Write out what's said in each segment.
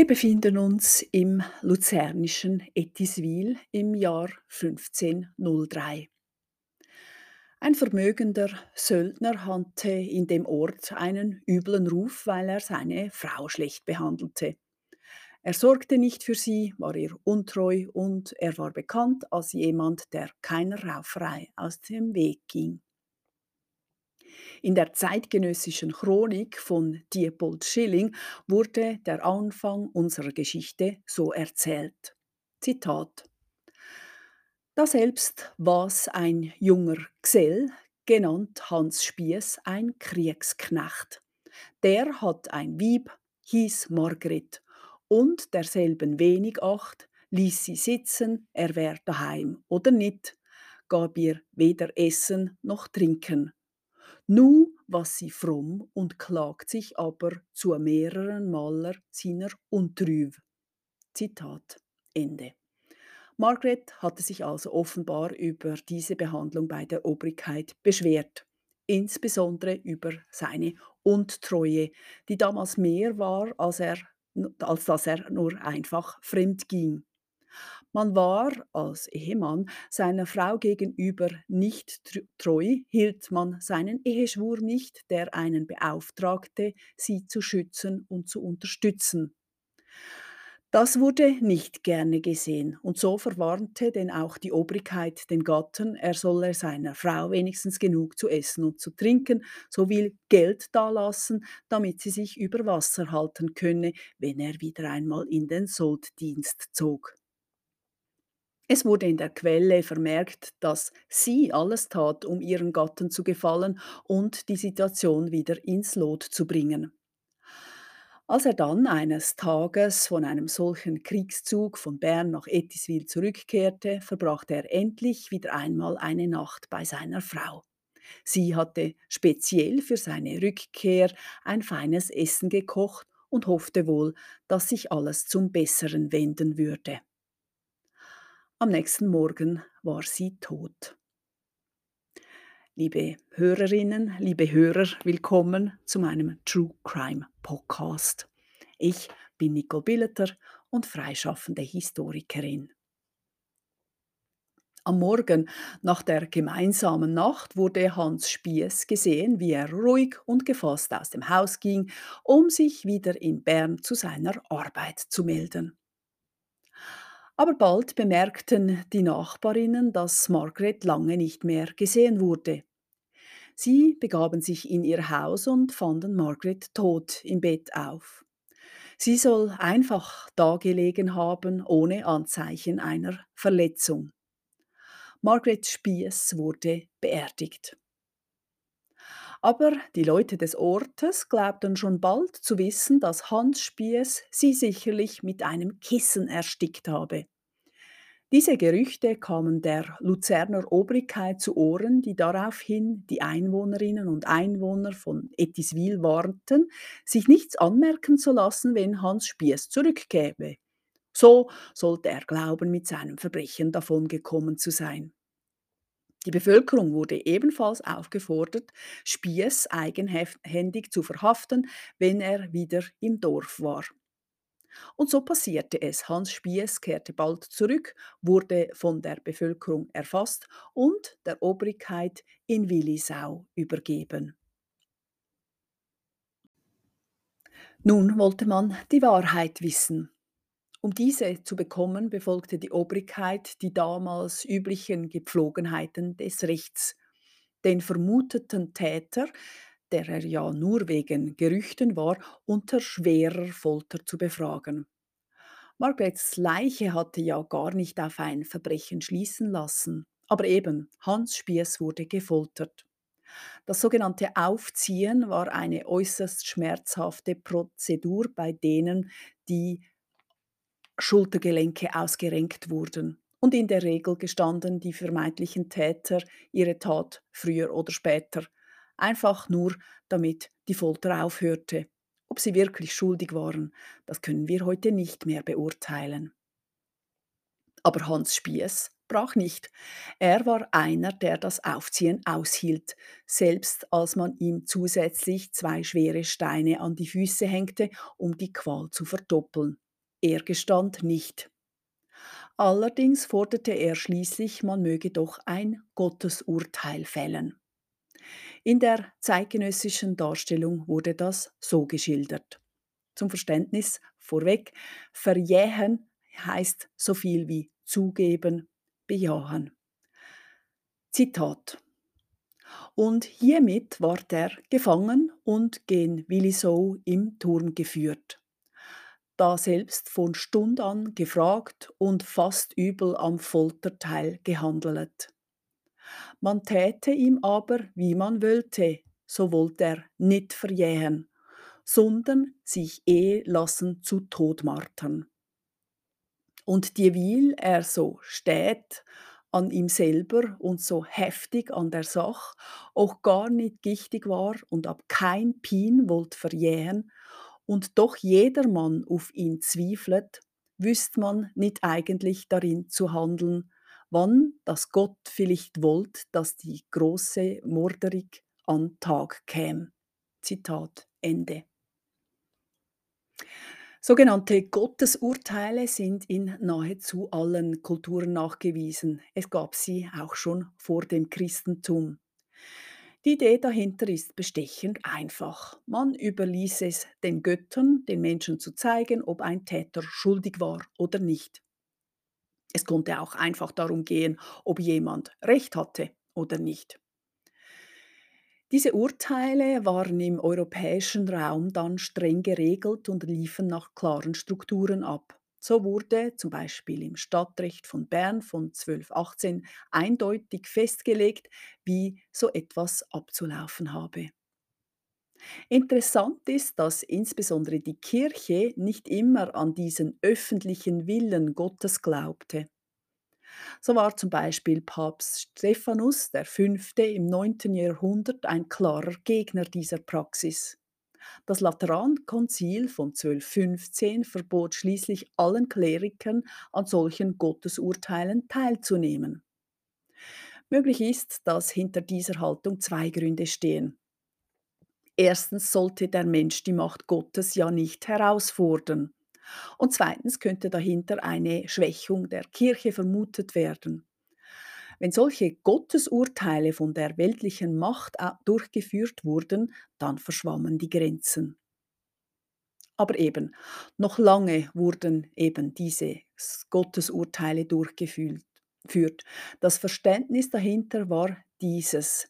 Wir befinden uns im luzernischen Ettiswil im Jahr 1503. Ein vermögender Söldner hatte in dem Ort einen üblen Ruf, weil er seine Frau schlecht behandelte. Er sorgte nicht für sie, war ihr untreu und er war bekannt als jemand, der keiner Rauferei aus dem Weg ging. In der zeitgenössischen Chronik von Diepold Schilling wurde der Anfang unserer Geschichte so erzählt. Zitat Daselbst war's ein junger Gesell, genannt Hans Spies, ein Kriegsknecht. Der hat ein Wieb, hieß Margret, und derselben wenig acht, ließ sie sitzen, er wär daheim oder nit, gab ihr weder Essen noch Trinken. Nu was sie fromm und klagt sich aber zu mehreren Maler seiner Untrüv. Zitat Ende. Margaret hatte sich also offenbar über diese Behandlung bei der Obrigkeit beschwert, insbesondere über seine Untreue, die damals mehr war, als, er, als dass er nur einfach fremd ging. Man war als Ehemann seiner Frau gegenüber nicht treu, hielt man seinen Eheschwur nicht, der einen beauftragte, sie zu schützen und zu unterstützen. Das wurde nicht gerne gesehen, und so verwarnte denn auch die Obrigkeit den Gatten, er solle seiner Frau wenigstens genug zu essen und zu trinken sowie Geld dalassen, damit sie sich über Wasser halten könne, wenn er wieder einmal in den Solddienst zog. Es wurde in der Quelle vermerkt, dass sie alles tat, um ihren Gatten zu gefallen und die Situation wieder ins Lot zu bringen. Als er dann eines Tages von einem solchen Kriegszug von Bern nach Ettiswil zurückkehrte, verbrachte er endlich wieder einmal eine Nacht bei seiner Frau. Sie hatte speziell für seine Rückkehr ein feines Essen gekocht und hoffte wohl, dass sich alles zum Besseren wenden würde. Am nächsten Morgen war sie tot. Liebe Hörerinnen, liebe Hörer, willkommen zu meinem True Crime Podcast. Ich bin Nicole Billeter und freischaffende Historikerin. Am Morgen nach der gemeinsamen Nacht wurde Hans Spies gesehen, wie er ruhig und gefasst aus dem Haus ging, um sich wieder in Bern zu seiner Arbeit zu melden. Aber bald bemerkten die Nachbarinnen, dass Margaret lange nicht mehr gesehen wurde. Sie begaben sich in ihr Haus und fanden Margaret tot im Bett auf. Sie soll einfach dagelegen haben, ohne Anzeichen einer Verletzung. Margaret Spies wurde beerdigt. Aber die Leute des Ortes glaubten schon bald zu wissen, dass Hans Spies sie sicherlich mit einem Kissen erstickt habe. Diese Gerüchte kamen der Luzerner Obrigkeit zu Ohren, die daraufhin die Einwohnerinnen und Einwohner von Ettiswil warnten, sich nichts anmerken zu lassen, wenn Hans Spies zurückkäme. So sollte er glauben, mit seinem Verbrechen davongekommen zu sein. Die Bevölkerung wurde ebenfalls aufgefordert, Spies eigenhändig zu verhaften, wenn er wieder im Dorf war. Und so passierte es. Hans Spies kehrte bald zurück, wurde von der Bevölkerung erfasst und der Obrigkeit in Willisau übergeben. Nun wollte man die Wahrheit wissen. Um diese zu bekommen, befolgte die Obrigkeit die damals üblichen Gepflogenheiten des Rechts. Den vermuteten Täter, der er ja nur wegen Gerüchten war, unter schwerer Folter zu befragen. Margarets Leiche hatte ja gar nicht auf ein Verbrechen schließen lassen, aber eben, Hans Spies wurde gefoltert. Das sogenannte Aufziehen war eine äußerst schmerzhafte Prozedur bei denen, die Schultergelenke ausgerenkt wurden. Und in der Regel gestanden die vermeintlichen Täter ihre Tat früher oder später, einfach nur damit die Folter aufhörte. Ob sie wirklich schuldig waren, das können wir heute nicht mehr beurteilen. Aber Hans Spies brach nicht. Er war einer, der das Aufziehen aushielt, selbst als man ihm zusätzlich zwei schwere Steine an die Füße hängte, um die Qual zu verdoppeln. Er gestand nicht. Allerdings forderte er schließlich, man möge doch ein Gottesurteil fällen. In der zeitgenössischen Darstellung wurde das so geschildert. Zum Verständnis vorweg, verjähen heißt so viel wie zugeben, bejahen. Zitat. Und hiermit ward er gefangen und gen Willisau im Turm geführt. Da selbst von Stund an gefragt und fast übel am Folterteil gehandelt. Man täte ihm aber, wie man wollte, so wollte er nicht verjähen, sondern sich eh lassen zu Tod martern. Und dieweil er so steht an ihm selber und so heftig an der Sach, auch gar nicht gichtig war und ab kein Pin wollt verjähen, und doch jedermann auf ihn zweiflet, wüsst man nicht eigentlich darin zu handeln, wann das Gott vielleicht wollt, dass die große Morderig an Tag käm. Zitat Ende. Sogenannte Gottesurteile sind in nahezu allen Kulturen nachgewiesen. Es gab sie auch schon vor dem Christentum. Die Idee dahinter ist bestechend einfach. Man überließ es den Göttern, den Menschen zu zeigen, ob ein Täter schuldig war oder nicht. Es konnte auch einfach darum gehen, ob jemand Recht hatte oder nicht. Diese Urteile waren im europäischen Raum dann streng geregelt und liefen nach klaren Strukturen ab. So wurde zum Beispiel im Stadtrecht von Bern von 1218 eindeutig festgelegt, wie so etwas abzulaufen habe. Interessant ist, dass insbesondere die Kirche nicht immer an diesen öffentlichen Willen Gottes glaubte. So war zum Beispiel Papst Stephanus V. im 9. Jahrhundert ein klarer Gegner dieser Praxis. Das Laterankonzil von 1215 verbot schließlich allen Klerikern an solchen Gottesurteilen teilzunehmen. Möglich ist, dass hinter dieser Haltung zwei Gründe stehen. Erstens sollte der Mensch die Macht Gottes ja nicht herausfordern. Und zweitens könnte dahinter eine Schwächung der Kirche vermutet werden. Wenn solche Gottesurteile von der weltlichen Macht durchgeführt wurden, dann verschwammen die Grenzen. Aber eben, noch lange wurden eben diese Gottesurteile durchgeführt. Das Verständnis dahinter war dieses.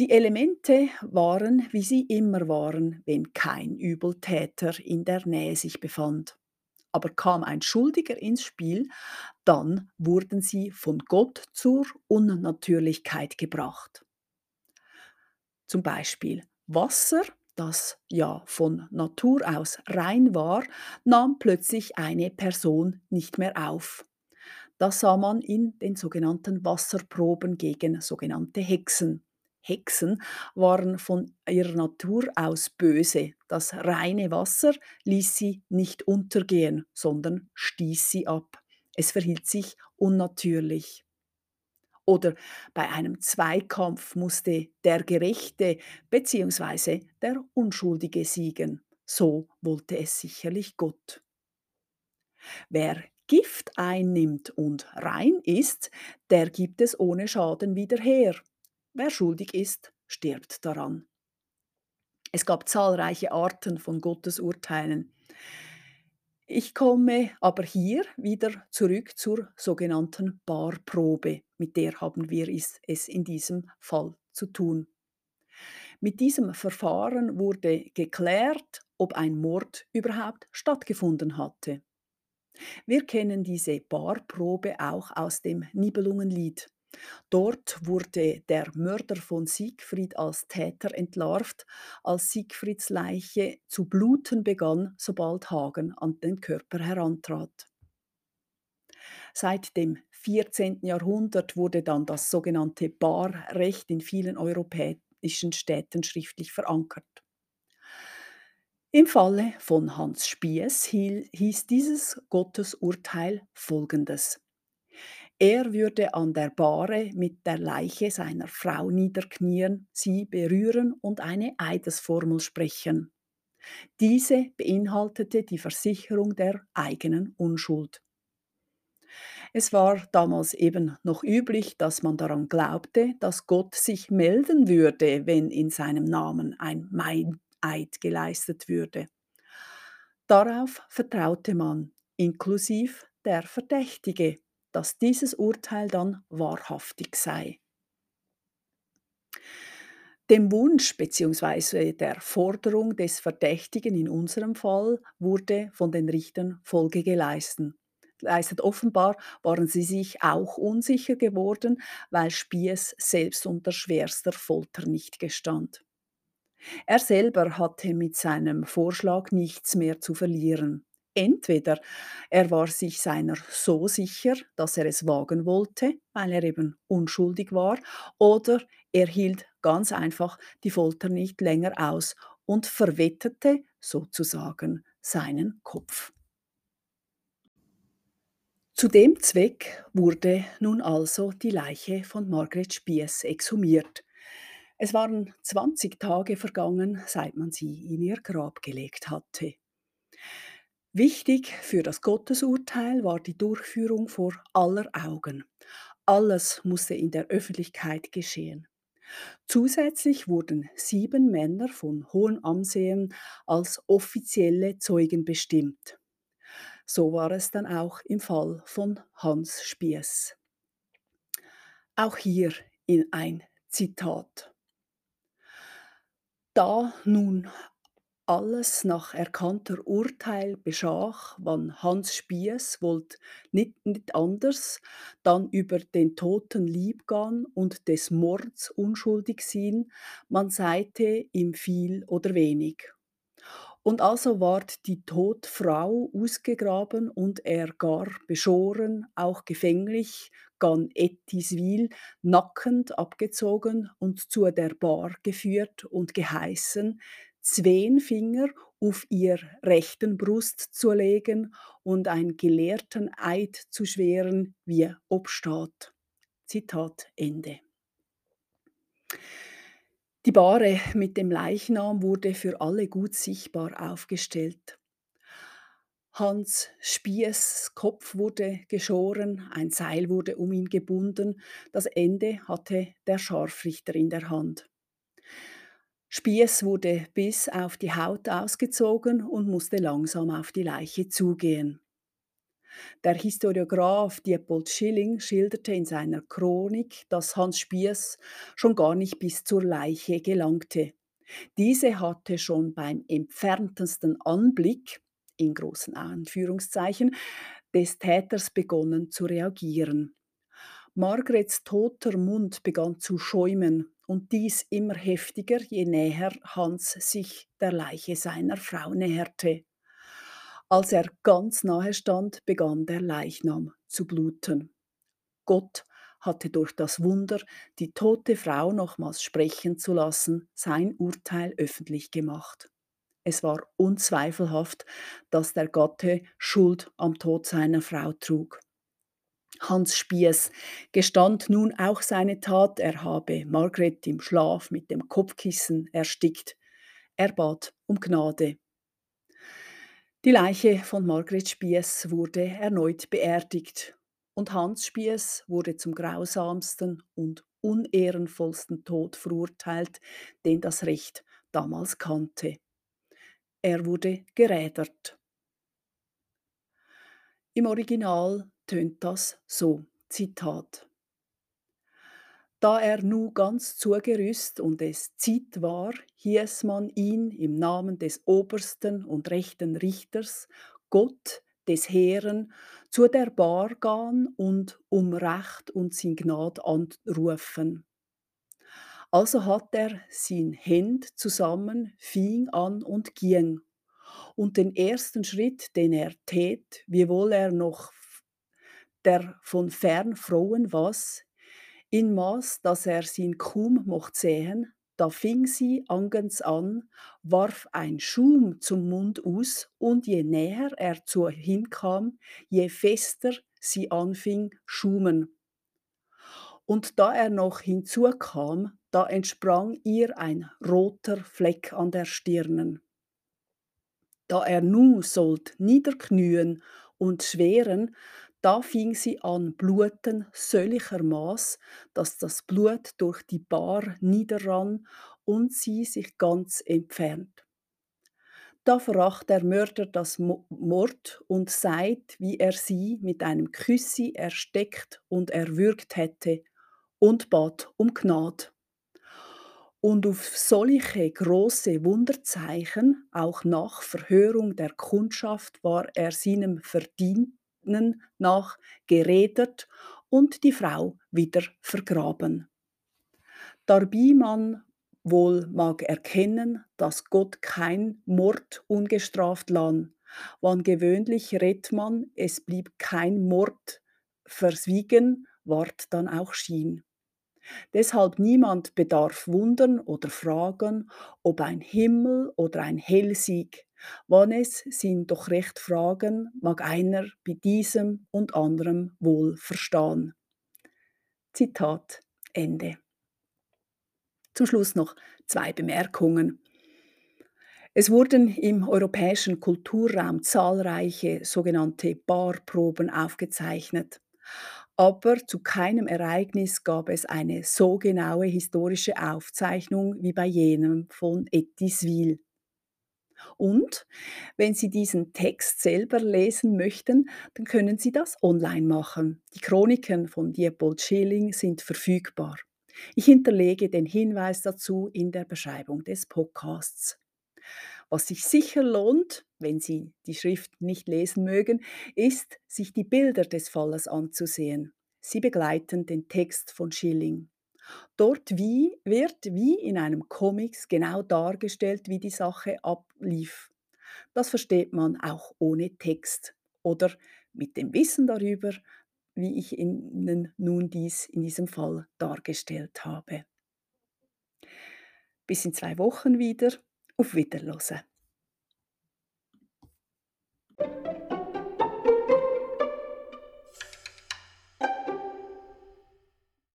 Die Elemente waren, wie sie immer waren, wenn kein Übeltäter in der Nähe sich befand. Aber kam ein Schuldiger ins Spiel, dann wurden sie von Gott zur Unnatürlichkeit gebracht. Zum Beispiel Wasser, das ja von Natur aus rein war, nahm plötzlich eine Person nicht mehr auf. Das sah man in den sogenannten Wasserproben gegen sogenannte Hexen. Hexen waren von ihrer Natur aus böse. Das reine Wasser ließ sie nicht untergehen, sondern stieß sie ab. Es verhielt sich unnatürlich. Oder bei einem Zweikampf musste der Gerechte bzw. der Unschuldige siegen. So wollte es sicherlich Gott. Wer Gift einnimmt und rein ist, der gibt es ohne Schaden wieder her. Wer schuldig ist, stirbt daran. Es gab zahlreiche Arten von Gottes Urteilen. Ich komme aber hier wieder zurück zur sogenannten Barprobe. Mit der haben wir es in diesem Fall zu tun. Mit diesem Verfahren wurde geklärt, ob ein Mord überhaupt stattgefunden hatte. Wir kennen diese Barprobe auch aus dem Nibelungenlied. Dort wurde der Mörder von Siegfried als Täter entlarvt, als Siegfrieds Leiche zu bluten begann, sobald Hagen an den Körper herantrat. Seit dem 14. Jahrhundert wurde dann das sogenannte Barrecht in vielen europäischen Städten schriftlich verankert. Im Falle von Hans Spies hieß dieses Gottesurteil folgendes. Er würde an der Bahre mit der Leiche seiner Frau niederknien, sie berühren und eine Eidesformel sprechen. Diese beinhaltete die Versicherung der eigenen Unschuld. Es war damals eben noch üblich, dass man daran glaubte, dass Gott sich melden würde, wenn in seinem Namen ein Meineid geleistet würde. Darauf vertraute man, inklusive der Verdächtige, dass dieses Urteil dann wahrhaftig sei. Dem Wunsch bzw. der Forderung des Verdächtigen in unserem Fall wurde von den Richtern Folge geleistet. Offenbar waren sie sich auch unsicher geworden, weil Spies selbst unter schwerster Folter nicht gestand. Er selber hatte mit seinem Vorschlag nichts mehr zu verlieren. Entweder er war sich seiner so sicher, dass er es wagen wollte, weil er eben unschuldig war, oder er hielt ganz einfach die Folter nicht länger aus und verwetterte sozusagen seinen Kopf. Zu dem Zweck wurde nun also die Leiche von Margaret Spies exhumiert. Es waren 20 Tage vergangen, seit man sie in ihr Grab gelegt hatte. Wichtig für das Gottesurteil war die Durchführung vor aller Augen. Alles musste in der Öffentlichkeit geschehen. Zusätzlich wurden sieben Männer von hohem Ansehen als offizielle Zeugen bestimmt. So war es dann auch im Fall von Hans Spies. Auch hier in ein Zitat. Da nun alles nach erkannter Urteil beschach, wann Hans Spies wollt nicht, nicht anders, dann über den Toten liebgan und des Mords unschuldig sein, man seite ihm viel oder wenig. Und also ward die Todfrau ausgegraben und er gar beschoren, auch gefänglich, gan Etiswil, nackend abgezogen und zu der Bar geführt und geheißen, zween Finger auf ihr rechten Brust zu legen und ein gelehrten Eid zu schweren, wie obstaat. Zitat Ende. Die Bahre mit dem Leichnam wurde für alle gut sichtbar aufgestellt. Hans Spies Kopf wurde geschoren, ein Seil wurde um ihn gebunden, das Ende hatte der Scharfrichter in der Hand. Spies wurde bis auf die Haut ausgezogen und musste langsam auf die Leiche zugehen. Der Historiograph Diepold Schilling schilderte in seiner Chronik, dass Hans Spies schon gar nicht bis zur Leiche gelangte. Diese hatte schon beim entferntesten Anblick, in großen Anführungszeichen, des Täters begonnen zu reagieren. Margarets toter Mund begann zu schäumen und dies immer heftiger, je näher Hans sich der Leiche seiner Frau näherte. Als er ganz nahe stand, begann der Leichnam zu bluten. Gott hatte durch das Wunder, die tote Frau nochmals sprechen zu lassen, sein Urteil öffentlich gemacht. Es war unzweifelhaft, dass der Gatte Schuld am Tod seiner Frau trug. Hans Spies gestand nun auch seine Tat, er habe Margret im Schlaf mit dem Kopfkissen erstickt. Er bat um Gnade. Die Leiche von Margret Spies wurde erneut beerdigt und Hans Spies wurde zum grausamsten und unehrenvollsten Tod verurteilt, den das Recht damals kannte. Er wurde gerädert. Im Original tönt das so, Zitat. Da er nu ganz zugerüst und es Zeit war, hieß man ihn im Namen des obersten und rechten Richters, Gott des Heeren, zu der Bar gehen und um Recht und sein Gnad anrufen. Also hat er sein Händ zusammen, fing an und ging. Und den ersten Schritt, den er tät, wiewohl er noch der von fern Frauen was, in Maß, dass er sin kaum mocht sehen, da fing sie angens an, warf ein Schum zum Mund aus, und je näher er zu hinkam, je fester sie anfing schumen. Und da er noch hinzukam, da entsprang ihr ein roter Fleck an der Stirnen. Da er nu sollt niederknien und schweren, da fing sie an bluten solchermaß, dass das Blut durch die Bar niederrann und sie sich ganz entfernt. Da verracht der Mörder das Mord und seid, wie er sie mit einem Küssi ersteckt und erwürgt hätte, und bat um Gnad. Und auf solche große Wunderzeichen, auch nach Verhörung der Kundschaft, war er seinem Verdienen nach geredet und die Frau wieder vergraben. Darby man wohl mag erkennen, dass Gott kein Mord ungestraft lan, wann gewöhnlich redt man, es blieb kein Mord verswiegen, ward dann auch schien. Deshalb niemand bedarf wundern oder fragen, ob ein Himmel oder ein Hellsieg. Wann es sind doch recht Fragen, mag einer bei diesem und anderem wohl verstehen. Zitat Ende. Zum Schluss noch zwei Bemerkungen. Es wurden im europäischen Kulturraum zahlreiche sogenannte Barproben aufgezeichnet aber zu keinem Ereignis gab es eine so genaue historische Aufzeichnung wie bei jenem von Etiswil. Und wenn Sie diesen Text selber lesen möchten, dann können Sie das online machen. Die Chroniken von Diepold Schilling sind verfügbar. Ich hinterlege den Hinweis dazu in der Beschreibung des Podcasts. Was sich sicher lohnt, wenn Sie die Schrift nicht lesen mögen, ist, sich die Bilder des Falles anzusehen. Sie begleiten den Text von Schilling. Dort wie, wird wie in einem Comics genau dargestellt, wie die Sache ablief. Das versteht man auch ohne Text oder mit dem Wissen darüber, wie ich Ihnen nun dies in diesem Fall dargestellt habe. Bis in zwei Wochen wieder. Auf Wiederhören.